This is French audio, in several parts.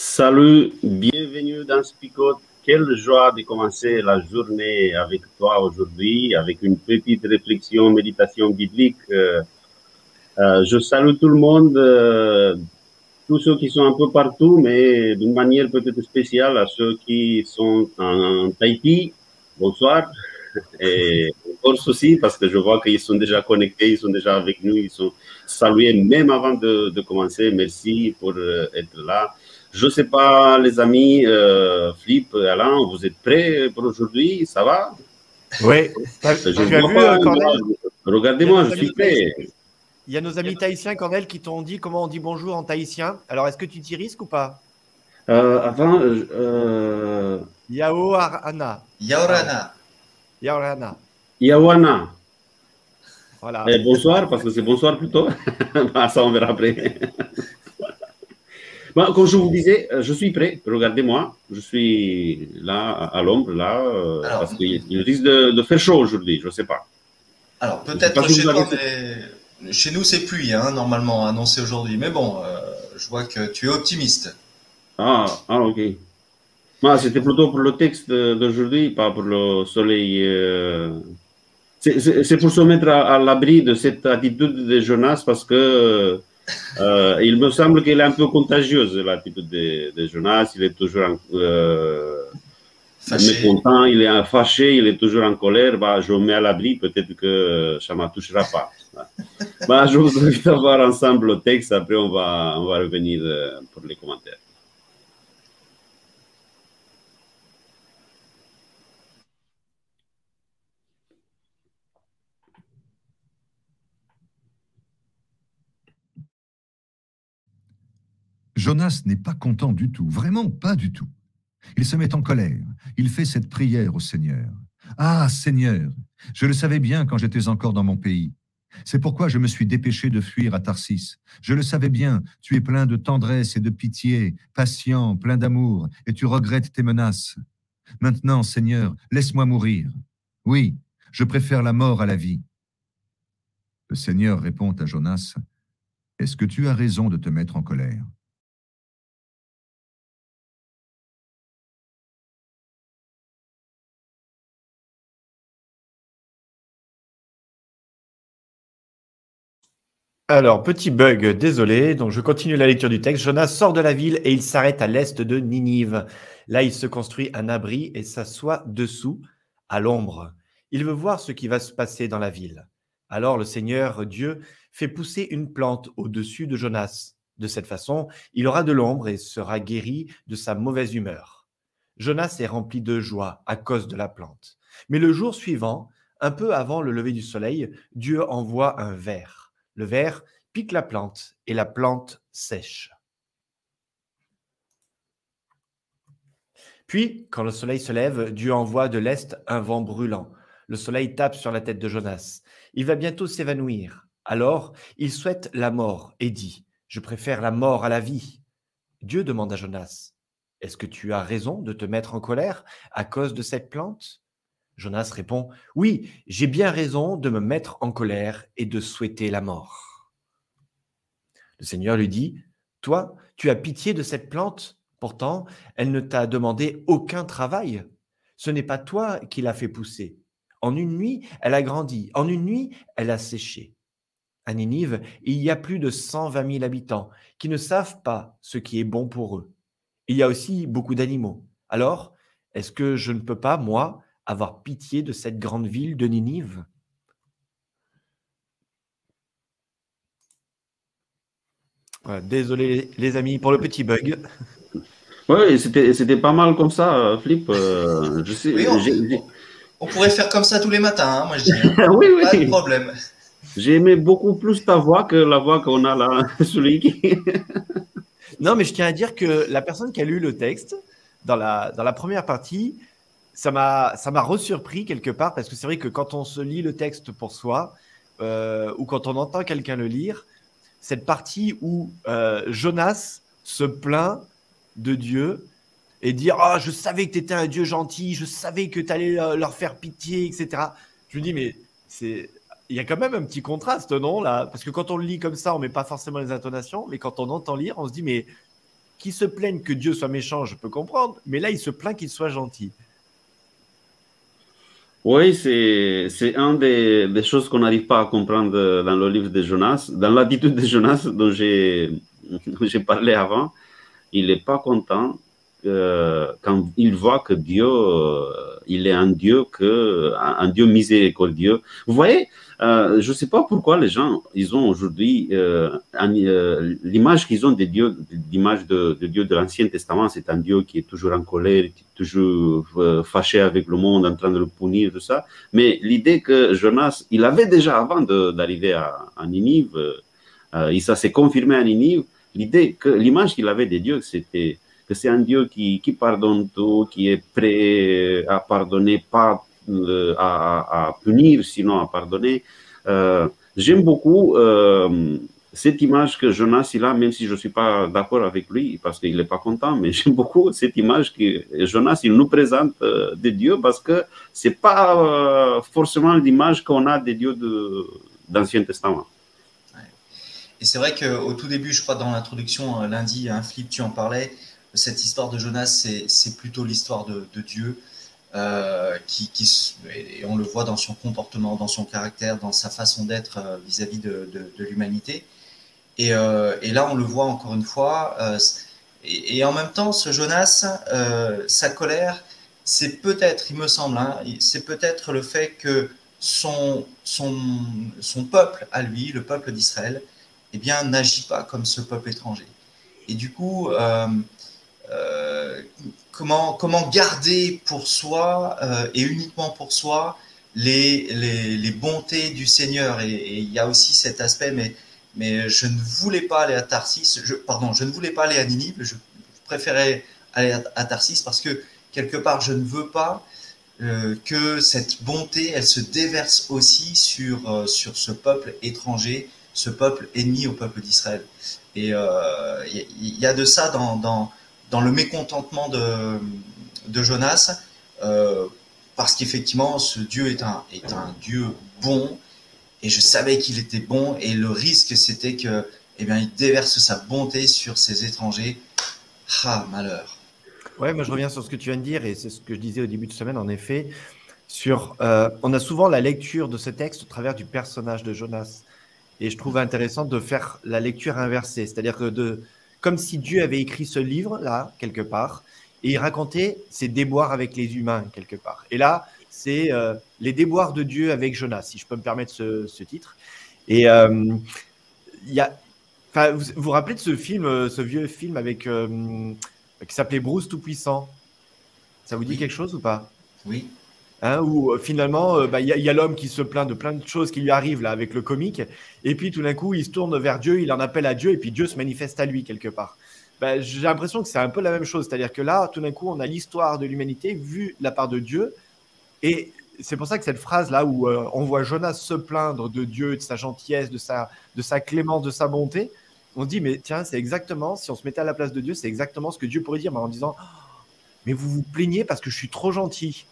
Salut, bienvenue dans Spicote. Quelle joie de commencer la journée avec toi aujourd'hui, avec une petite réflexion, méditation biblique. Euh, euh, je salue tout le monde, euh, tous ceux qui sont un peu partout, mais d'une manière peut-être spéciale à ceux qui sont en Tahiti. Bonsoir. Et encore aussi, parce que je vois qu'ils sont déjà connectés, ils sont déjà avec nous, ils sont salués même avant de commencer. Merci pour être là. Je ne sais pas, les amis, euh, Flip, Alain, vous êtes prêts pour aujourd'hui? Ça va? Oui. Je vu, euh, Regardez-moi, je suis prêt. Il y a nos amis tahitiens, Cornel, qui t'ont dit comment on dit bonjour en tahitien. Alors, est-ce que tu t'y risques ou pas? Euh, Avant. Euh... Yaoarana. Yaorana. Yaorana. Yawana. Voilà. Et bonsoir, parce que c'est bonsoir plutôt. Ah, ça, on verra après. Comme je vous disais, euh, je suis prêt. Regardez-moi, je suis là à l'ombre, là, euh, parce qu'il risque de, faire chaud aujourd'hui, je ne sais pas. Alors peut-être chez toi, mais chez nous c'est pluie, hein, normalement annoncé aujourd'hui. Mais bon, euh, je vois que tu es optimiste. Ah, ah ok. C'était plutôt pour le texte d'aujourd'hui, pas pour le soleil. C'est pour se mettre à, à l'abri de cette attitude de Jonas parce que euh, il me semble qu'elle est un peu contagieuse, l'attitude de, de, Jonas. Il est toujours euh, mécontent, il est fâché, il est toujours en colère. Bah, je me mets à l'abri, peut-être que ça ne me touchera pas. bah, je vous invite à voir ensemble le texte, après on va, on va revenir euh, pour les commentaires. Jonas n'est pas content du tout, vraiment pas du tout. Il se met en colère, il fait cette prière au Seigneur. Ah Seigneur, je le savais bien quand j'étais encore dans mon pays. C'est pourquoi je me suis dépêché de fuir à Tarsis. Je le savais bien, tu es plein de tendresse et de pitié, patient, plein d'amour, et tu regrettes tes menaces. Maintenant, Seigneur, laisse-moi mourir. Oui, je préfère la mort à la vie. Le Seigneur répond à Jonas, Est-ce que tu as raison de te mettre en colère? Alors, petit bug, désolé. Donc, je continue la lecture du texte. Jonas sort de la ville et il s'arrête à l'est de Ninive. Là, il se construit un abri et s'assoit dessous, à l'ombre. Il veut voir ce qui va se passer dans la ville. Alors, le Seigneur Dieu fait pousser une plante au-dessus de Jonas. De cette façon, il aura de l'ombre et sera guéri de sa mauvaise humeur. Jonas est rempli de joie à cause de la plante. Mais le jour suivant, un peu avant le lever du soleil, Dieu envoie un ver. Le ver pique la plante et la plante sèche. Puis, quand le soleil se lève, Dieu envoie de l'est un vent brûlant. Le soleil tape sur la tête de Jonas. Il va bientôt s'évanouir. Alors, il souhaite la mort et dit, Je préfère la mort à la vie. Dieu demande à Jonas, Est-ce que tu as raison de te mettre en colère à cause de cette plante? Jonas répond, Oui, j'ai bien raison de me mettre en colère et de souhaiter la mort. Le Seigneur lui dit, Toi, tu as pitié de cette plante, pourtant, elle ne t'a demandé aucun travail. Ce n'est pas toi qui l'as fait pousser. En une nuit, elle a grandi. En une nuit, elle a séché. À Ninive, il y a plus de 120 000 habitants qui ne savent pas ce qui est bon pour eux. Il y a aussi beaucoup d'animaux. Alors, est-ce que je ne peux pas, moi, avoir pitié de cette grande ville de Ninive? Désolé les amis pour le petit bug. Oui, c'était pas mal comme ça, Flip. je sais, on, pourrait faire comme ça tous les matins, hein, moi je dis. Hein. oui, oui. Pas de problème. J'aimais beaucoup plus ta voix que la voix qu'on a là, celui qui. non, mais je tiens à dire que la personne qui a lu le texte, dans la, dans la première partie, ça m'a resurpris quelque part, parce que c'est vrai que quand on se lit le texte pour soi, euh, ou quand on entend quelqu'un le lire, cette partie où euh, Jonas se plaint de Dieu et dire Ah, je savais que tu étais un Dieu gentil, je savais que tu allais leur faire pitié, etc. Je me dis, mais c'est. Il y a quand même un petit contraste, non là? Parce que quand on le lit comme ça, on met pas forcément les intonations, mais quand on entend lire, on se dit mais qui se plaigne que Dieu soit méchant, je peux comprendre, mais là il se plaint qu'il soit gentil. Oui, c'est un des, des choses qu'on n'arrive pas à comprendre dans le livre de Jonas, dans l'attitude de Jonas dont j'ai parlé avant. Il n'est pas content euh, quand il voit que Dieu, euh, il est un Dieu que, un, Dieu miséricordieux. Vous voyez, euh, je ne sais pas pourquoi les gens, ils ont aujourd'hui l'image qu'ils ont des dieux, l'image de, de, Dieu de l'Ancien Testament, c'est un Dieu qui est toujours en colère, qui est toujours fâché avec le monde, en train de le punir, tout ça. Mais l'idée que Jonas, il avait déjà avant d'arriver à, Ninive, et ça s'est confirmé à Ninive, l'idée l'image qu'il avait des dieux, c'était que c'est un Dieu qui, qui, pardonne tout, qui est prêt à pardonner, pas euh, à, punir, sinon à pardonner. Euh, j'aime beaucoup euh, cette image que Jonas il a, même si je ne suis pas d'accord avec lui, parce qu'il n'est pas content, mais j'aime beaucoup cette image que Jonas il nous présente de Dieu, parce que ce n'est pas forcément l'image qu'on a des dieux de, Testament. Et c'est vrai qu'au tout début, je crois, dans l'introduction, lundi, un flip, tu en parlais, cette histoire de Jonas, c'est plutôt l'histoire de, Dieu, euh, qui, et on le voit dans son comportement, dans son caractère, dans sa façon d'être euh, vis-à-vis de, l'humanité. Euh, et, là, on le voit encore une fois. Et, en même temps, ce Jonas, sa colère, c'est peut-être, il me semble, hein, c'est peut-être le fait que son, peuple à lui, le peuple d'Israël, eh bien, n'agit pas comme ce peuple étranger. Et du coup, comment, garder pour soi euh, et uniquement pour soi les, bontés du Seigneur. Et, il y a aussi cet aspect, mais, mais je ne voulais pas aller à Tarsis, pardon, je ne voulais pas aller à Ninive, je préférais aller à, Tarsis parce que quelque part, je ne veux pas euh, que cette bonté, elle se déverse aussi sur, sur ce peuple étranger, ce peuple ennemi au peuple d'Israël. Et il y, a de ça dans, dans le mécontentement de, Jonas, euh, parce qu'effectivement, ce Dieu est un, est un Dieu bon, et je savais qu'il était bon, et le risque, c'était que, eh bien, il déverse sa bonté sur ses étrangers. Ah, malheur. Ouais, moi je reviens sur ce que tu viens de dire, et c'est ce que je disais au début de semaine, en effet. Sur, euh, on a souvent la lecture de ce texte au travers du personnage de Jonas. Et je trouve intéressant de faire la lecture inversée, c'est-à-dire que de, comme si Dieu avait écrit ce livre-là, quelque part, et il racontait ses déboires avec les humains, quelque part. Et là, c'est euh, les déboires de Dieu avec Jonas, si je peux me permettre ce, titre. Et euh, il y a, vous, vous rappelez de ce film, euh, ce vieux film avec qui s'appelait Bruce Tout-Puissant? Ça vous dit quelque chose ou pas? Oui. Hein, où euh, finalement, euh, bah, il y a, l'homme qui se plaint de plein de choses qui lui arrivent là avec le comique, et puis tout d'un coup, il se tourne vers Dieu, il en appelle à Dieu, et puis Dieu se manifeste à lui quelque part. Bah, j'ai l'impression que c'est un peu la même chose, c'est-à-dire que là, tout d'un coup, on a l'histoire de l'humanité vue de la part de Dieu, et c'est pour ça que cette phrase là où euh, on voit Jonas se plaindre de Dieu, de sa gentillesse, de sa, de sa clémence, de sa bonté, on se dit mais tiens, c'est exactement, si on se mettait à la place de Dieu, c'est exactement ce que Dieu pourrait dire, mais en disant oh, mais vous vous plaignez parce que je suis trop gentil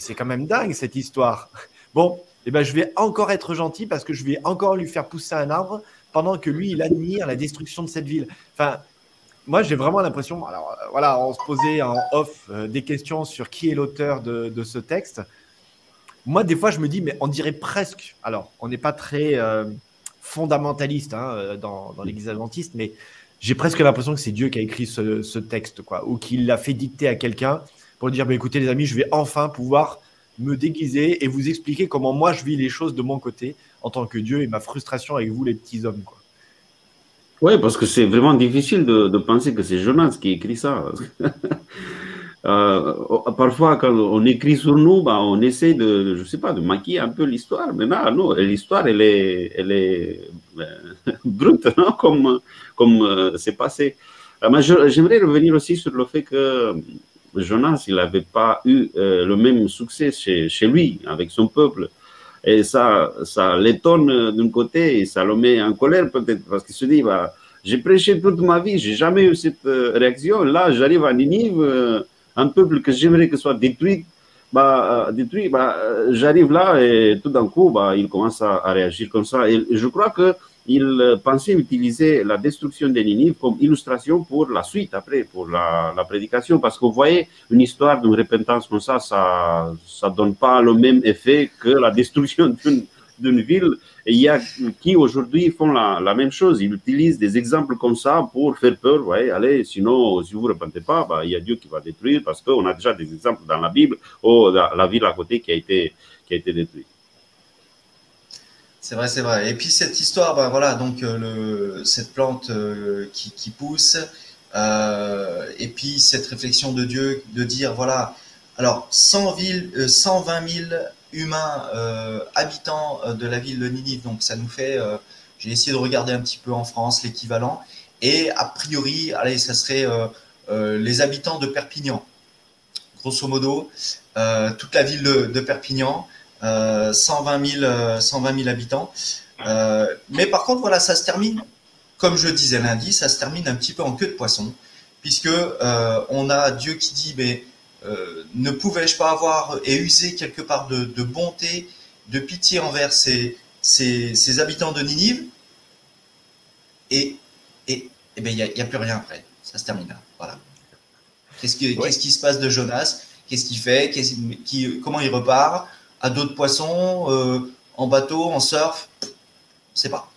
c'est quand même dingue cette histoire. Bon, eh ben, je vais encore être gentil parce que je vais encore lui faire pousser un arbre pendant que lui, il admire la destruction de cette ville. Enfin, moi, j'ai vraiment l'impression, alors euh, voilà, on se posait en off euh, des questions sur qui est l'auteur de, ce texte. Moi, des fois, je me dis, mais on dirait presque, alors, on n'est pas très euh, fondamentaliste hein, dans, l'église adventiste, mais j'ai presque l'impression que c'est Dieu qui a écrit ce, ce texte, quoi, ou qu'il l'a fait dicter à quelqu'un pour dire bah, écoutez, les amis, je vais enfin pouvoir me déguiser et vous expliquer comment moi je vis les choses de mon côté en tant que Dieu et ma frustration avec vous, les petits hommes. Oui, parce que c'est vraiment difficile de, penser que c'est Jonas qui écrit ça. euh, parfois, quand on écrit sur nous, bah, on essaie de, je sais pas, de maquiller un peu l'histoire. Mais là, non, l'histoire, elle est, elle est euh, brute, non comme comme euh, c'est passé. Euh, mais j'aimerais revenir aussi sur le fait que Jonas, il n'avait pas eu euh, le même succès chez, lui, avec son peuple. Et ça, ça l'étonne d'un côté et ça le met en colère peut-être parce qu'il se dit, bah, j'ai prêché toute ma vie, j'ai jamais eu cette réaction. Là, j'arrive à Ninive, un peuple que j'aimerais que soit détruit, bah, détruit, bah, j'arrive là et tout d'un coup, bah, il commence à, réagir comme ça. Et je crois que il pensait utiliser la destruction de Ninive comme illustration pour la suite, après, pour la, la prédication. Parce que vous voyez, une histoire d'une repentance comme ça, ça ne donne pas le même effet que la destruction d'une ville. Et il y a qui aujourd'hui font la, la, même chose. Ils utilisent des exemples comme ça pour faire peur. Vous voyez, allez, sinon, si vous ne repentez pas, bah, il y a Dieu qui va détruire parce qu'on a déjà des exemples dans la Bible ou la, la ville à côté qui a été, qui a été détruite. C'est vrai, c'est vrai. Et puis cette histoire, ben voilà, donc euh, cette plante euh, qui, pousse, euh, et puis cette réflexion de Dieu de dire, voilà, alors 100 villes, 120 000 humains habitants de la ville de Ninive, donc ça nous fait, j'ai essayé de regarder un petit peu en France l'équivalent, et a priori, allez, ça serait les habitants de Perpignan, grosso modo, toute la ville de Perpignan. 120, 000, 120 000 habitants. Euh, mais par contre, voilà, ça se termine, comme je disais lundi, ça se termine un petit peu en queue de poisson, puisque euh, on a Dieu qui dit, mais euh, ne pouvais-je pas avoir et user quelque part de, de bonté, de pitié envers ces, ces, ces habitants de Ninive? Et et, et ben il n'y a, a, plus rien après. Ça se termine là. Voilà. Qu'est-ce qui, ouais. qu'est-ce qui se passe de Jonas? Qu'est-ce qu'il fait? Qui, Comment il repart? À d'autres poissons, euh, en bateau, en surf sais pas.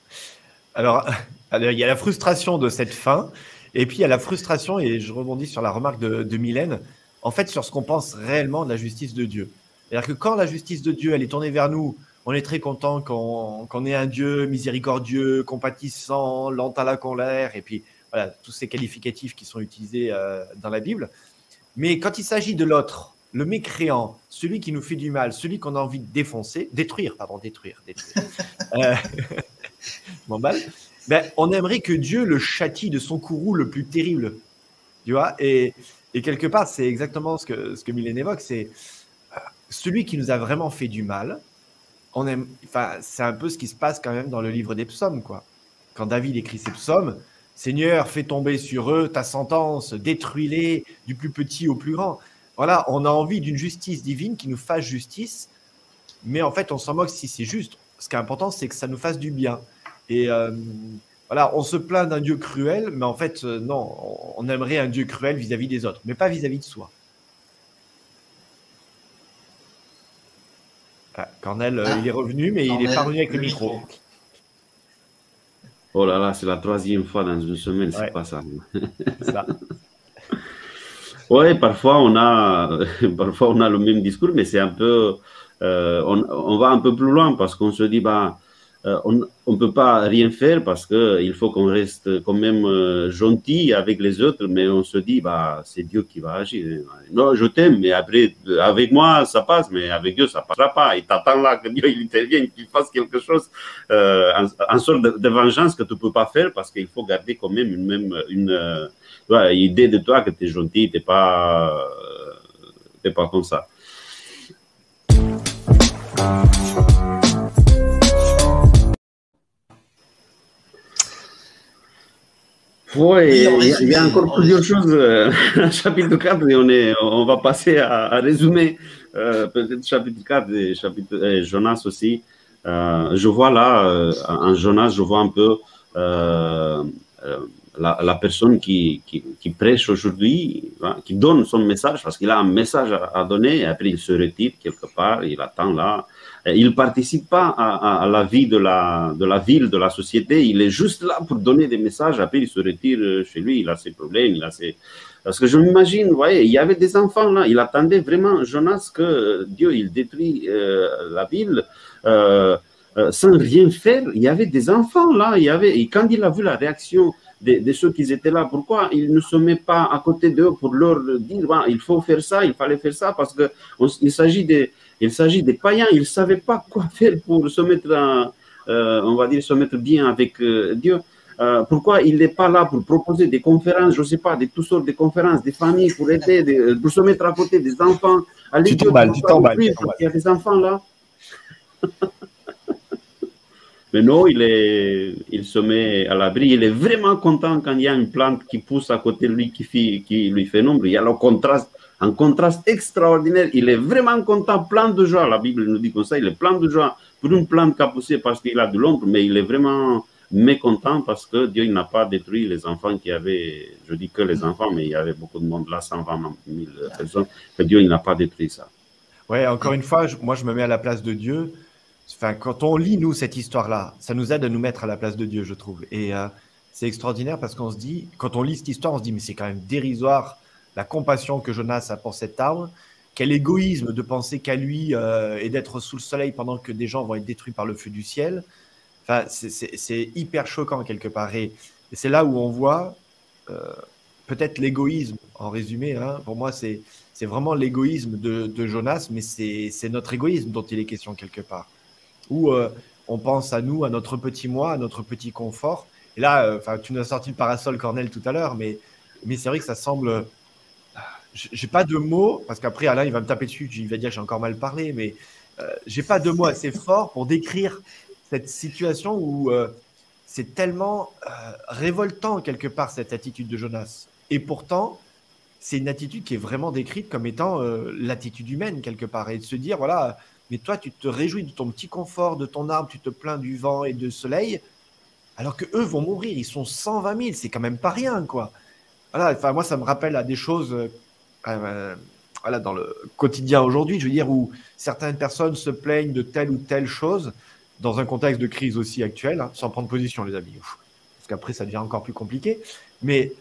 Alors, il y a la frustration de cette fin, et puis il y a la frustration, et je rebondis sur la remarque de, de Mylène, en fait, sur ce qu'on pense réellement de la justice de Dieu. C'est-à-dire que quand la justice de Dieu, elle est tournée vers nous, on est très content qu'on qu ait un Dieu miséricordieux, compatissant, lent à la colère, et puis voilà, tous ces qualificatifs qui sont utilisés euh, dans la Bible. Mais quand il s'agit de l'autre, le mécréant, celui qui nous fait du mal, celui qu'on a envie de défoncer, détruire, pardon, détruire, détruire. euh. Ben, on aimerait que Dieu le châtie de son courroux le plus terrible. Tu vois et, et, quelque part, c'est exactement ce que, ce que Mylène évoque, c'est euh, celui qui nous a vraiment fait du mal. On aime, enfin, c'est un peu ce qui se passe quand même dans le livre des psaumes, quoi. Quand David écrit ses psaumes, Seigneur, fais tomber sur eux ta sentence, détruis-les du plus petit au plus grand voilà, on a envie d'une justice divine qui nous fasse justice, mais en fait, on s'en moque si c'est juste. Ce qui est important, c'est que ça nous fasse du bien. Et euh, voilà, on se plaint d'un Dieu cruel, mais en fait, euh, non, on aimerait un Dieu cruel vis-à-vis -vis des autres, mais pas vis-à-vis -vis de soi. Ah, Cornel, ah, il est revenu, mais Cornel, il n'est pas revenu avec le, le micro. micro. Oh là là, c'est la troisième fois dans une semaine, ouais. c'est pas ça. ça. Oui, parfois on a, parfois on a le même discours, mais c'est un peu, euh, on, on, va un peu plus loin parce qu'on se dit, bah, on ne peut pas rien faire parce que il faut qu'on reste quand même euh, gentil avec les autres, mais on se dit, bah, c'est Dieu qui va agir. Non, je t'aime, mais après, avec moi, ça passe, mais avec Dieu, ça passera pas. Il t'attend là que Dieu intervienne, qu'il fasse quelque chose, euh, en, sorte de, vengeance que tu peux pas faire parce qu'il faut garder quand même une même, une, idée de toi que tu es gentil, t'es pas, t'es pas comme ça. Oui, il y, a encore plusieurs choses. Euh, chapitre 4, et on, est, on va passer à, à résumer euh, peut-être chapitre 4 et chapitre et Jonas aussi. Euh, je vois là, en Jonas, je vois un peu la, la, personne qui, qui, qui prêche aujourd'hui, hein, qui donne son message, parce qu'il a un message à, à, donner, et après il se retire quelque part, il attend là. Il ne participe pas à, la vie de la, de la ville, de la société, il est juste là pour donner des messages, après il se retire chez lui, il a ses problèmes, il. Parce que je m'imagine, vous voyez, il y avait des enfants là, il attendait vraiment Jonas que Dieu, il détruit euh, la ville. Euh, euh, sans rien faire. Il y avait des enfants là, il y avait, et quand il a vu la réaction de, ceux qui étaient là, pourquoi il ne se met pas à côté d'eux pour leur dire il faut faire ça, il fallait faire ça, parce qu'il s'agit des, il s'agit des païens, ils ne savaient pas quoi faire pour se mettre, euh, on va dire, se mettre bien avec euh, Dieu. pourquoi il n'est pas là pour proposer des conférences, je ne sais pas, de toutes sortes de conférences, des familles pour aider, pour se mettre à côté des enfants. tu t'emballes, tu t'emballes. Il y a des enfants là. Mais non, il, est, il se met à l'abri. Il est vraiment content quand il y a une plante qui pousse à côté de lui, qui, fait, qui lui fait l'ombre. Il y a le contraste, un contraste extraordinaire. Il est vraiment content, plein de joie. La Bible nous dit comme ça, il est plein de joie pour une plante qui a poussé parce qu'il a de l'ombre, mais il est vraiment mécontent parce que Dieu n'a pas détruit les enfants qui avaient, je dis que les enfants, mais il y avait beaucoup de monde là, 120 000 personnes, que Dieu n'a pas détruit ça. Ouais, encore une fois, moi je me mets à la place de Dieu. Enfin, quand on lit, nous, cette histoire-là, ça nous aide à nous mettre à la place de Dieu, je trouve. Et euh, c'est extraordinaire parce qu'on se dit, quand on lit cette histoire, on se dit, mais c'est quand même dérisoire la compassion que Jonas a pour cet arbre. Quel égoïsme de penser qu'à lui euh, et d'être sous le soleil pendant que des gens vont être détruits par le feu du ciel. Enfin, c'est hyper choquant quelque part. Et, c'est là où on voit euh, peut-être l'égoïsme, en résumé. Hein, pour moi, c'est vraiment l'égoïsme de, Jonas, mais c'est notre égoïsme dont il est question quelque part où euh, on pense à nous, à notre petit moi, à notre petit confort. Et là, enfin, tu nous as sorti le parasol Cornel tout à l'heure, mais, mais c'est vrai que ça semble. J'ai pas de mots, parce qu'après Alain, il va me taper dessus, il va dire que j'ai encore mal parlé, mais euh, j'ai pas de mots assez forts pour décrire cette situation où c'est tellement révoltant quelque part cette attitude de Jonas. Et pourtant, c'est une attitude qui est vraiment décrite comme étant l'attitude humaine quelque part. Et de se dire, voilà, mais toi, tu te réjouis de ton petit confort, de ton arbre, tu te plains du vent et du soleil, alors que eux vont mourir. Ils sont 120 000, c'est quand même pas rien, quoi. Voilà, enfin, moi, ça me rappelle à des choses euh, voilà, dans le quotidien aujourd'hui, je veux dire, où certaines personnes se plaignent de telle ou telle chose dans un contexte de crise aussi actuel, hein, sans prendre position, les amis. parce qu'après, ça devient encore plus compliqué. Mais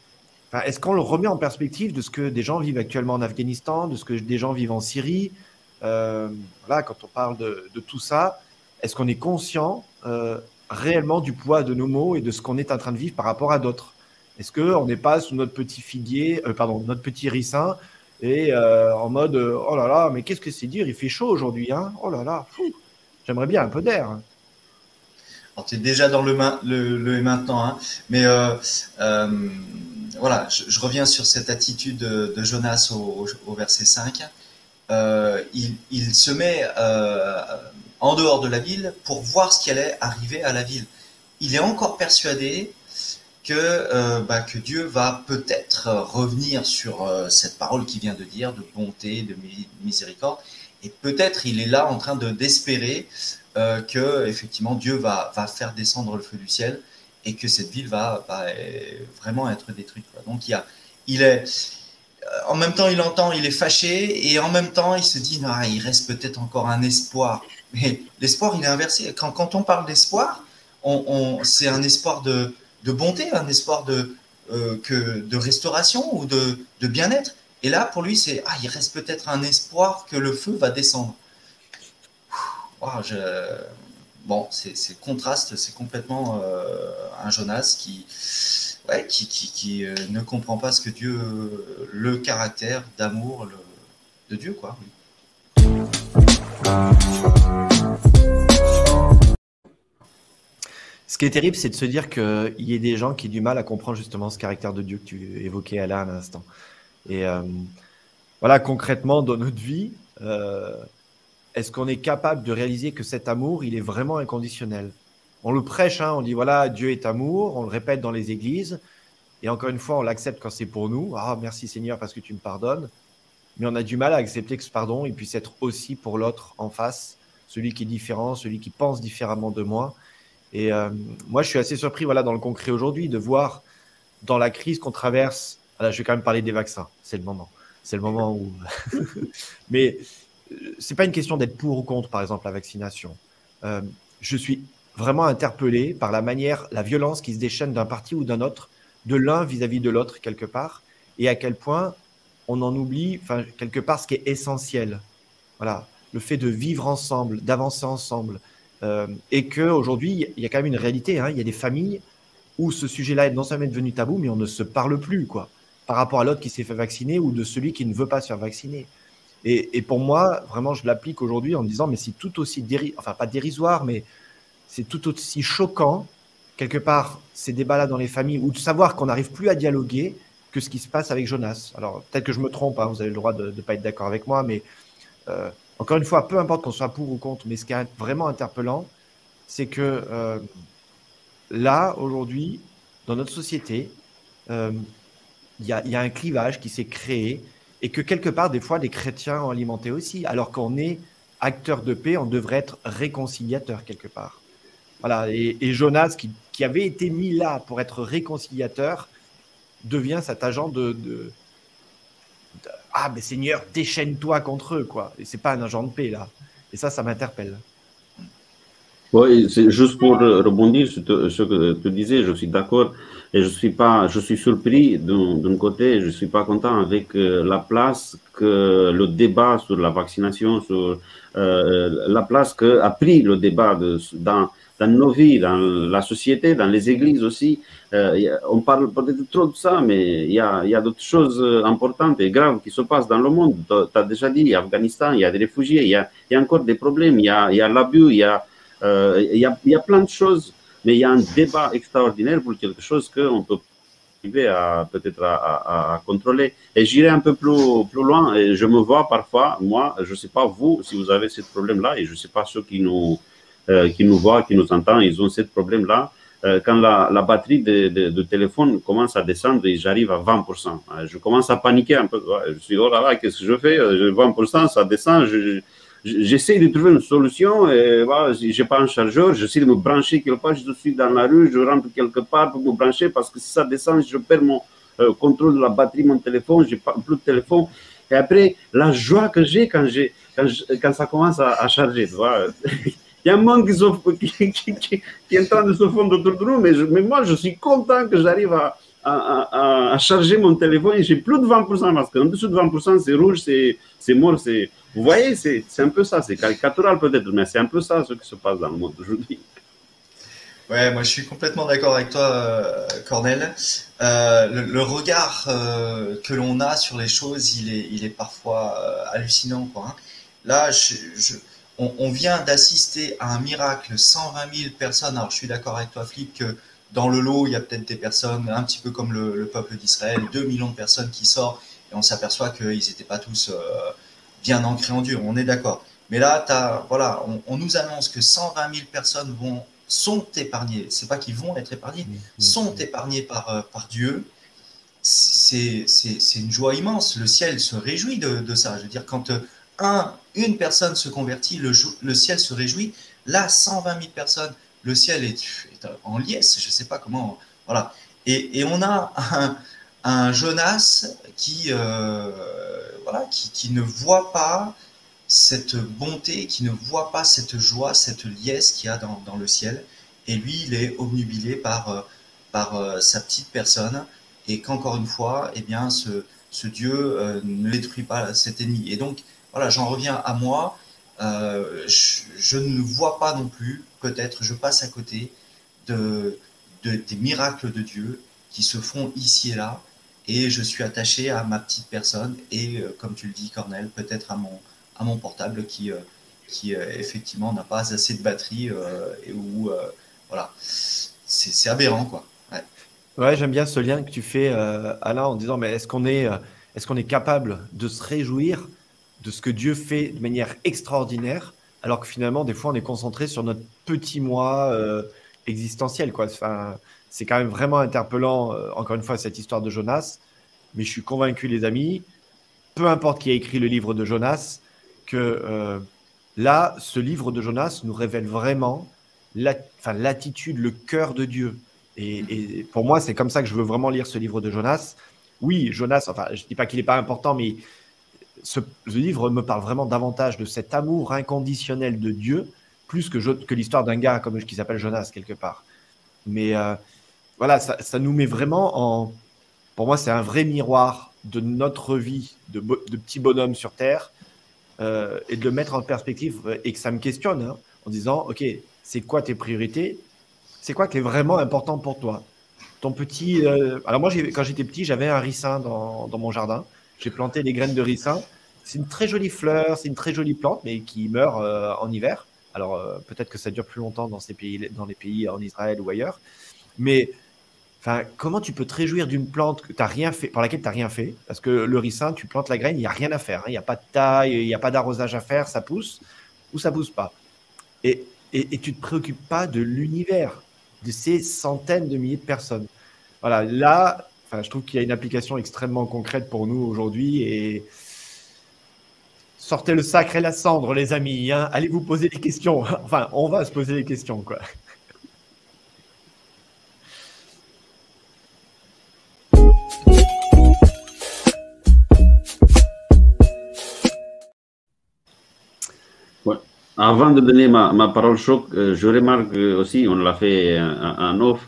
est-ce qu'on le remet en perspective de ce que des gens vivent actuellement en Afghanistan, de ce que des gens vivent en Syrie, euh, voilà, quand on parle de, tout ça, est-ce qu'on est conscient euh, réellement du poids de nos mots et de ce qu'on est en train de vivre par rapport à d'autres? Est-ce qu'on n'est pas sous notre petit figuier, euh, pardon, notre petit ricin et en mode oh là là, mais qu'est-ce que c'est dire? Il fait chaud aujourd'hui, hein Oh là là, j'aimerais bien un peu d'air. Hein. Alors, tu es déjà dans le, le, maintenant, hein. mais voilà, je, reviens sur cette attitude de, Jonas au, verset 5. Euh, il, se met euh, en dehors de la ville pour voir ce qui allait arriver à la ville. Il est encore persuadé que, euh, bah, que Dieu va peut-être revenir sur cette parole qu'il vient de dire, de bonté, de miséricorde, et peut-être il est là en train de d'espérer que effectivement Dieu va, faire descendre le feu du ciel et que cette ville va, va vraiment être détruite. Donc il, est en même temps, il entend, il est fâché, et en même temps, il se dit, il reste peut-être encore un espoir. Mais l'espoir, il est inversé. Quand, on parle d'espoir, c'est un espoir de, bonté, un espoir de, euh, que, de restauration ou de, bien-être. Et là, pour lui, c'est, ah, il reste peut-être un espoir que le feu va descendre. Bon, c'est contraste, c'est complètement euh, un Jonas qui qui, euh, ne comprend pas ce que Dieu, le caractère d'amour de Dieu, quoi. Qui est terrible, c'est de se dire qu'il y ait des gens qui ont du mal à comprendre justement ce caractère de Dieu que tu évoquais là à l'instant. Et euh, voilà, concrètement, dans notre vie, euh, est-ce qu'on est capable de réaliser que cet amour, il est vraiment inconditionnel? On le prêche, hein, on dit voilà, Dieu est amour, on le répète dans les églises, et encore une fois, on l'accepte quand c'est pour nous. Ah, merci Seigneur parce que tu me pardonnes. Mais on a du mal à accepter que ce pardon, il puisse être aussi pour l'autre en face, celui qui est différent, celui qui pense différemment de moi. Et euh, moi, je suis assez surpris, voilà, dans le concret aujourd'hui, de voir dans la crise qu'on traverse. Voilà, je vais quand même parler des vaccins. C'est le moment. C'est le moment où. Mais euh, c'est pas une question d'être pour ou contre, par exemple, la vaccination. Euh, je suis vraiment interpellé par la manière, la violence qui se déchaîne d'un parti ou d'un autre, de l'un vis-à-vis de l'autre quelque part, et à quel point on en oublie, enfin, quelque part, ce qui est essentiel. Voilà, le fait de vivre ensemble, d'avancer ensemble. Euh, et qu'aujourd'hui, il y a quand même une réalité. Hein. il y a des familles où ce sujet-là est non seulement devenu tabou, mais on ne se parle plus, quoi, par rapport à l'autre qui s'est fait vacciner ou de celui qui ne veut pas se faire vacciner. Et, pour moi, vraiment, je l'applique aujourd'hui en me disant, mais c'est tout aussi, enfin pas dérisoire, mais c'est tout aussi choquant, quelque part, ces débats-là dans les familles, ou de savoir qu'on n'arrive plus à dialoguer que ce qui se passe avec Jonas. Alors, peut-être que je me trompe, hein, vous avez le droit de ne pas être d'accord avec moi, mais euh, encore une fois, peu importe qu'on soit pour ou contre, mais ce qui est vraiment interpellant, c'est que euh, là, aujourd'hui, dans notre société, euh, il y, a un clivage qui s'est créé et que quelque part, des fois, les chrétiens ont alimenté aussi, alors qu'on est acteur de paix, on devrait être réconciliateur quelque part. Voilà, et, Jonas, qui, avait été mis là pour être réconciliateur, devient cet agent de ah, mais Seigneur, déchaîne-toi contre eux, quoi. Et c'est pas un agent de paix, là. Et ça, ça m'interpelle. Oui, c'est juste pour rebondir sur ce que tu disais, je suis d'accord et je suis pas, je suis surpris d'un côté, je suis pas content avec euh, la place que le débat sur la vaccination, sur euh, la place que a pris le débat de, dans dans nos vies, dans la société, dans les églises aussi. Euh, on parle peut-être trop de ça, mais il y a, y a d'autres choses euh, importantes et graves qui se passent dans le monde. Tu as déjà dit, Afghanistan, il y a des réfugiés, il y a, y a, encore des problèmes, il y a, y a l'abus, il y, a, euh, y, a, y a plein de choses, mais il y a un débat extraordinaire pour quelque chose qu'on peut arriver à peut-être à, contrôler. Et j'irai un peu plus, plus loin, et je me vois parfois, moi, je ne sais pas vous, si vous avez ce problème-là, et je ne sais pas ceux qui nous euh, qui nous voient, qui nous entendent, ils ont ce problème-là. Euh, quand la, batterie de, téléphone commence à descendre j'arrive à 20%, euh, je commence à paniquer un peu. Je suis, oh là là, qu'est-ce que je fais? 20%, ça descend. J'essaie de trouver une solution. Et voilà, j'ai pas un chargeur, j'essaie de me brancher quelque part. Je suis dans la rue, je rentre quelque part pour me brancher parce que si ça descend, je perds mon contrôle de la batterie, mon téléphone, j'ai pas plus de téléphone. Et après, la joie que j'ai quand, ça commence à, à charger, tu vois. Y a un monde qui, qui, qui, qui, est en train de se fondre autour de nous, mais, moi, je suis content que j'arrive à, charger mon téléphone et j'ai plus de 20% parce qu'en dessous de 20%, c'est rouge, c'est mort. Vous voyez, c'est un peu ça, c'est caricatural peut-être, mais c'est un peu ça ce qui se passe dans le monde aujourd'hui. Ouais, moi je suis complètement d'accord avec toi, euh, Cornel. Euh, le, regard euh, que l'on a sur les choses, il est, il est parfois hallucinant. Quoi, hein. Là, je on, vient d'assister à un miracle, 120 000 personnes. Alors, je suis d'accord avec toi, Flip, que dans le lot, il y a peut-être des personnes, un petit peu comme le, peuple d'Israël, 2 millions de personnes qui sortent, et on s'aperçoit qu'ils n'étaient pas tous euh, bien ancrés en Dieu. On est d'accord. Mais là, as, voilà, on, nous annonce que 120 000 personnes vont, sont épargnées. C'est pas qu'ils vont être épargnés, sont épargnés par, euh, par Dieu. C'est une joie immense. Le ciel se réjouit de, de ça. Je veux dire, quand euh, un, une personne se convertit, le, ciel se réjouit. Là, 120 000 personnes, le ciel est, en liesse, je ne sais pas comment. Voilà. Et, on a un, Jonas qui, euh, voilà, qui, qui, ne voit pas cette bonté, qui ne voit pas cette joie, cette liesse qu'il y a dans, dans, le ciel. Et lui, il est obnubilé par, euh, par euh, sa petite personne. Et qu'encore une fois, eh bien, ce, ce Dieu ne détruit pas cet ennemi. Et donc, voilà, j'en reviens à moi. Euh, je, ne vois pas non plus, peut-être, je passe à côté de, des miracles de Dieu qui se font ici et là. Et je suis attaché à ma petite personne et, euh, comme tu le dis, Cornel, peut-être à mon, portable qui, euh, qui effectivement n'a pas assez de batterie et où, voilà, c'est aberrant, quoi. Ouais j'aime bien ce lien que tu fais, Alain, en disant, mais est-ce qu'on est, est, qu'on est capable de se réjouir de ce que Dieu fait de manière extraordinaire, alors que finalement, des fois, on est concentré sur notre petit moi euh, existentiel. Quoi. Enfin, c'est quand même vraiment interpellant, euh, encore une fois, cette histoire de Jonas. Mais je suis convaincu, les amis, peu importe qui a écrit le livre de Jonas, que euh, là, ce livre de Jonas nous révèle vraiment l'attitude, le cœur de Dieu. Et, et pour moi, c'est comme ça que je veux vraiment lire ce livre de Jonas. Oui, Jonas, enfin, je ne dis pas qu'il n'est pas important, mais ce, livre me parle vraiment davantage de cet amour inconditionnel de Dieu, plus que, l'histoire d'un gars comme qui s'appelle Jonas quelque part. Mais euh, voilà, ça, nous met vraiment en. Pour moi, c'est un vrai miroir de notre vie de, de petit bonhomme sur Terre euh, et de le mettre en perspective et que ça me questionne. Hein. en disant, OK, c'est quoi tes priorités? C'est quoi qui est vraiment important pour toi? Ton petit... Euh, alors moi, quand j'étais petit, j'avais un ricin dans mon jardin. J'ai planté des graines de ricin. C'est une très jolie fleur, c'est une très jolie plante, mais qui meurt euh, en hiver. Alors euh, peut-être que ça dure plus longtemps dans, ces pays, dans les pays en Israël ou ailleurs. Mais comment tu peux te réjouir d'une plante que as rien fait, par laquelle tu n'as rien fait? Parce que le ricin, tu plantes la graine, il n'y a rien à faire. Hein. Il n'y a pas de taille, il n'y a pas d'arrosage à faire, ça pousse ou ça pousse pas. Et, et, et tu te préoccupes pas de l'univers, de ces centaines de milliers de personnes. Voilà, là, enfin, je trouve qu'il y a une application extrêmement concrète pour nous aujourd'hui. Et sortez le sacre et la cendre, les amis. Hein. Allez vous poser des questions. Enfin, on va se poser des questions, quoi. Avant de donner ma, ma parole choc, euh, je remarque aussi, on l'a fait en off,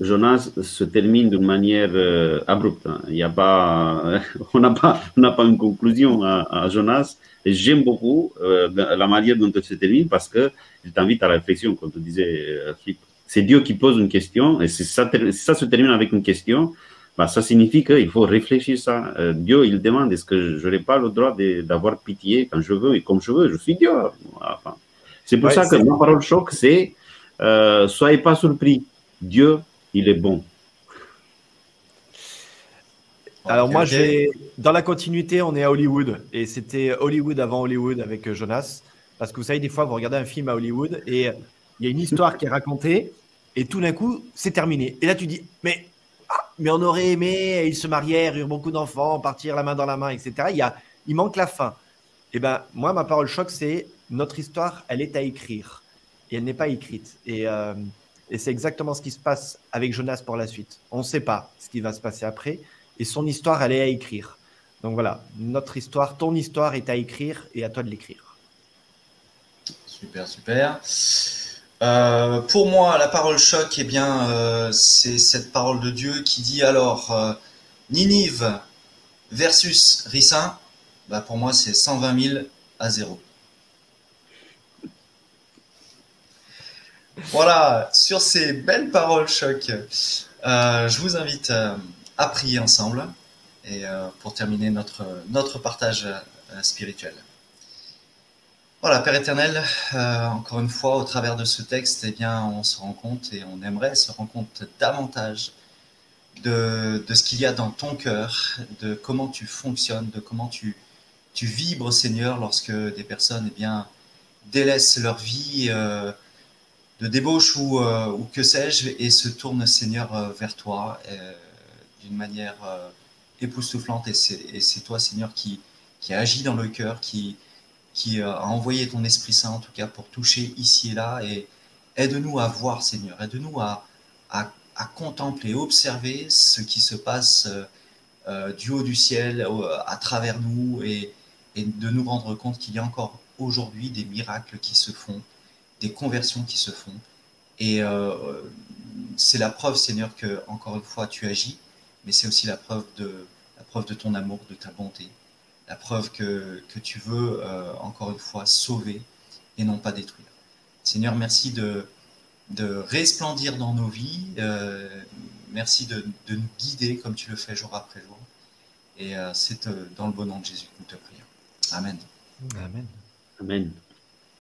Jonas se termine d'une manière euh, abrupte. Il y a pas, on n'a pas, on pas une conclusion à, Jonas. J'aime beaucoup euh, la manière dont il se termine parce que il t'invite à la réflexion, comme tu disais, Philippe. C'est Dieu qui pose une question et si ça, ça se termine avec une question, bah, ça signifie qu'il faut réfléchir ça. Euh, Dieu, il demande est-ce que je n'ai pas le droit d'avoir pitié quand je veux et comme je veux? Je suis Dieu. Enfin, c'est pour ça que ma parole choc, c'est euh, soyez pas surpris. Dieu, il est bon. Alors moi, j'ai dans la continuité, on est à Hollywood et c'était Hollywood avant Hollywood avec Jonas. Parce que vous savez, des fois, vous regardez un film à Hollywood et il y a une histoire qui est racontée et tout d'un coup, c'est terminé. Et là, tu dis, mais mais on aurait aimé, ils se marièrent, eurent beaucoup d'enfants, partir la main dans la main, etc. Il, y a, il manque la fin. Et eh ben, moi, ma parole choc, c'est notre histoire, elle est à écrire. Et elle n'est pas écrite. Et, euh, et c'est exactement ce qui se passe avec Jonas pour la suite. On ne sait pas ce qui va se passer après. Et son histoire, elle est à écrire. Donc voilà, notre histoire, ton histoire est à écrire et à toi de l'écrire. Super, super. Euh, pour moi, la parole choc, eh bien, euh, c'est cette parole de Dieu qui dit alors euh, Ninive versus Ricin. Bah, pour moi, c'est 120 000 à 0. Voilà, sur ces belles paroles choc, je vous invite à prier ensemble et pour terminer notre, notre partage spirituel. Voilà, Père éternel, euh, encore une fois, au travers de ce texte, eh bien, on se rend compte et on aimerait se rendre compte davantage de, ce qu'il y a dans ton cœur, de comment tu fonctionnes, de comment tu, tu vibres, Seigneur, lorsque des personnes eh bien, délaissent leur vie de débauche ou, euh, ou que sais-je et se tournent, Seigneur, vers toi d'une manière époustouflante. Et c'est toi, Seigneur, qui, qui agit dans le cœur, qui a envoyé ton Esprit Saint, en tout cas, pour toucher ici et là. Et aide-nous à voir, Seigneur. Aide-nous à, contempler, observer ce qui se passe euh, euh, du haut du ciel, à travers nous, et de nous rendre compte qu'il y a encore aujourd'hui des miracles qui se font, des conversions qui se font. Et euh, c'est la preuve, Seigneur, que, encore une fois, tu agis, mais c'est aussi la preuve de, la preuve de ton amour, de ta bonté la preuve que, que tu veux, euh, encore une fois, sauver et non pas détruire. Seigneur, merci de, de resplendir dans nos vies. Euh, merci de, de, nous guider comme tu le fais jour après jour. Et euh, c'est dans le bon nom de Jésus que nous te prions. Amen. Amen. Amen.